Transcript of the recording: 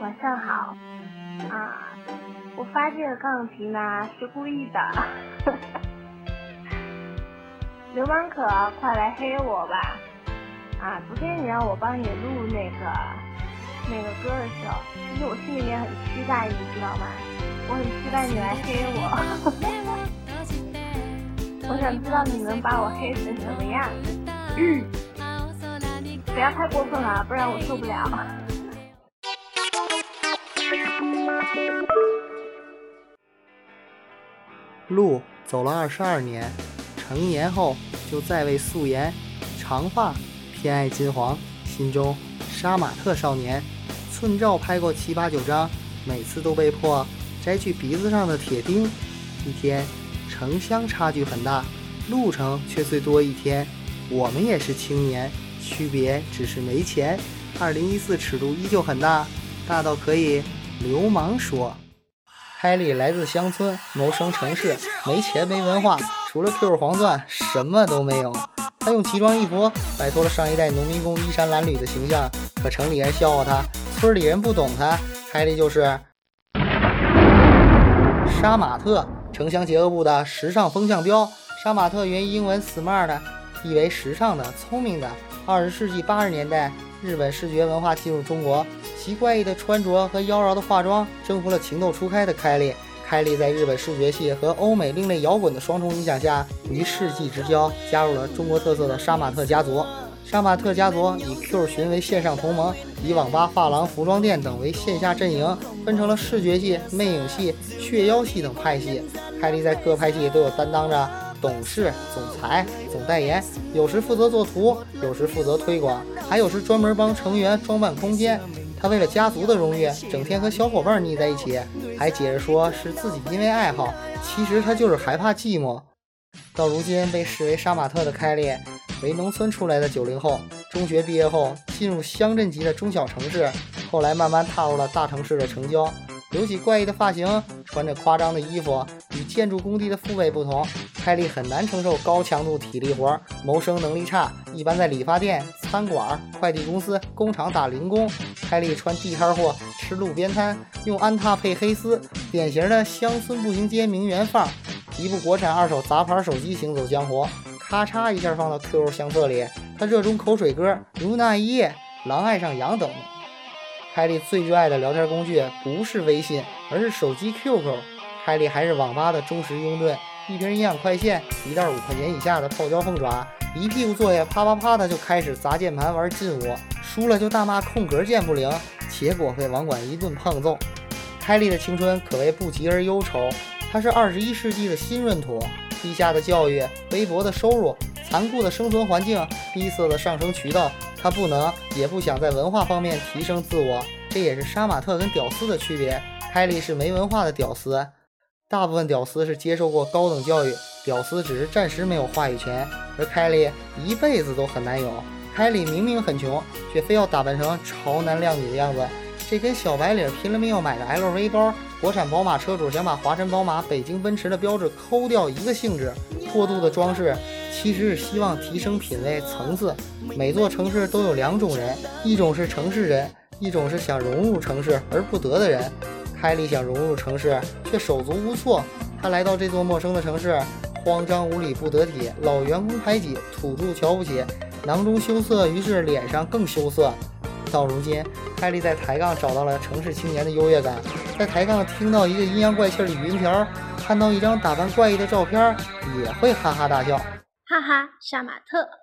晚上好啊！我发这个杠评呢是故意的，流氓可快来黑我吧！啊，昨天你让我帮你录那个那个歌的时候，其实我心里面很期待，你知道吗？我很期待你来黑我，我想知道你能把我黑成什么样。不要太过分了，不然我受不了。路走了二十二年，成年后就再为素颜，长发，偏爱金黄，心中杀马特少年。寸照拍过七八九张，每次都被迫摘去鼻子上的铁钉。一天，城乡差距很大，路程却最多一天。我们也是青年。区别只是没钱。二零一四尺度依旧很大，大到可以流氓说。凯莉来自乡村，谋生城市，没钱没文化，除了 Q 黄钻什么都没有。他用奇装异服摆脱了上一代农民工衣衫褴褛的形象，可城里人笑话他，村里人不懂他。凯莉就是杀马特，城乡结合部的时尚风向标。杀马特源于英文 smart，意为时尚的、聪明的。二十世纪八十年代，日本视觉文化进入中国，其怪异的穿着和妖娆的化妆征服了情窦初开的凯莉。凯莉在日本视觉系和欧美另类摇滚的双重影响下，于世纪之交加入了中国特色的杀马特家族。杀马特家族以 Q 群为线上同盟，以网吧、发廊、服装店等为线下阵营，分成了视觉系、魅影系、血妖系等派系。凯莉在各派系都有担当着。董事、总裁、总代言，有时负责做图，有时负责推广，还有时专门帮成员装扮空间。他为了家族的荣誉，整天和小伙伴腻在一起，还解释说是自己因为爱好，其实他就是害怕寂寞。到如今被视为杀马特的凯莉，为农村出来的九零后，中学毕业后进入乡镇级的中小城市，后来慢慢踏入了大城市的城郊。留起怪异的发型，穿着夸张的衣服，与建筑工地的父辈不同，凯莉很难承受高强度体力活，谋生能力差，一般在理发店、餐馆、快递公司、工厂打零工。凯莉穿地摊货，吃路边摊，用安踏配黑丝，典型的乡村步行街名媛范儿。一部国产二手杂牌手机行走江湖，咔嚓一下放到 QQ 相册里。他热衷口水歌，如那一夜，狼爱上羊等。凯莉最热爱的聊天工具不是微信，而是手机 QQ。凯莉还是网吧的忠实拥趸，一瓶营养快线，一袋五块钱以下的泡椒凤爪，一屁股坐下啪啪啪的就开始砸键盘玩劲舞，输了就大骂空格键不灵，结果被网管一顿胖揍。凯莉的青春可谓不疾而忧愁，她是二十一世纪的新闰土，低下的教育，微薄的收入，残酷的生存环境，闭塞的上升渠道。他不能，也不想在文化方面提升自我，这也是杀马特跟屌丝的区别。凯莉是没文化的屌丝，大部分屌丝是接受过高等教育，屌丝只是暂时没有话语权，而凯莉一辈子都很难有。凯莉明明很穷，却非要打扮成潮男靓女的样子，这跟小白领拼了命要买个 LV 包，国产宝马车主想把华晨宝马、北京奔驰的标志抠掉一个性质。过度的装饰。其实是希望提升品味层次。每座城市都有两种人，一种是城市人，一种是想融入城市而不得的人。凯莉想融入城市，却手足无措。他来到这座陌生的城市，慌张无礼不得体，老员工排挤，土著瞧不起，囊中羞涩，于是脸上更羞涩。到如今，凯莉在抬杠找到了城市青年的优越感，在抬杠听到一个阴阳怪气的语音条，看到一张打扮怪异的照片，也会哈哈大笑。哈哈，杀马特。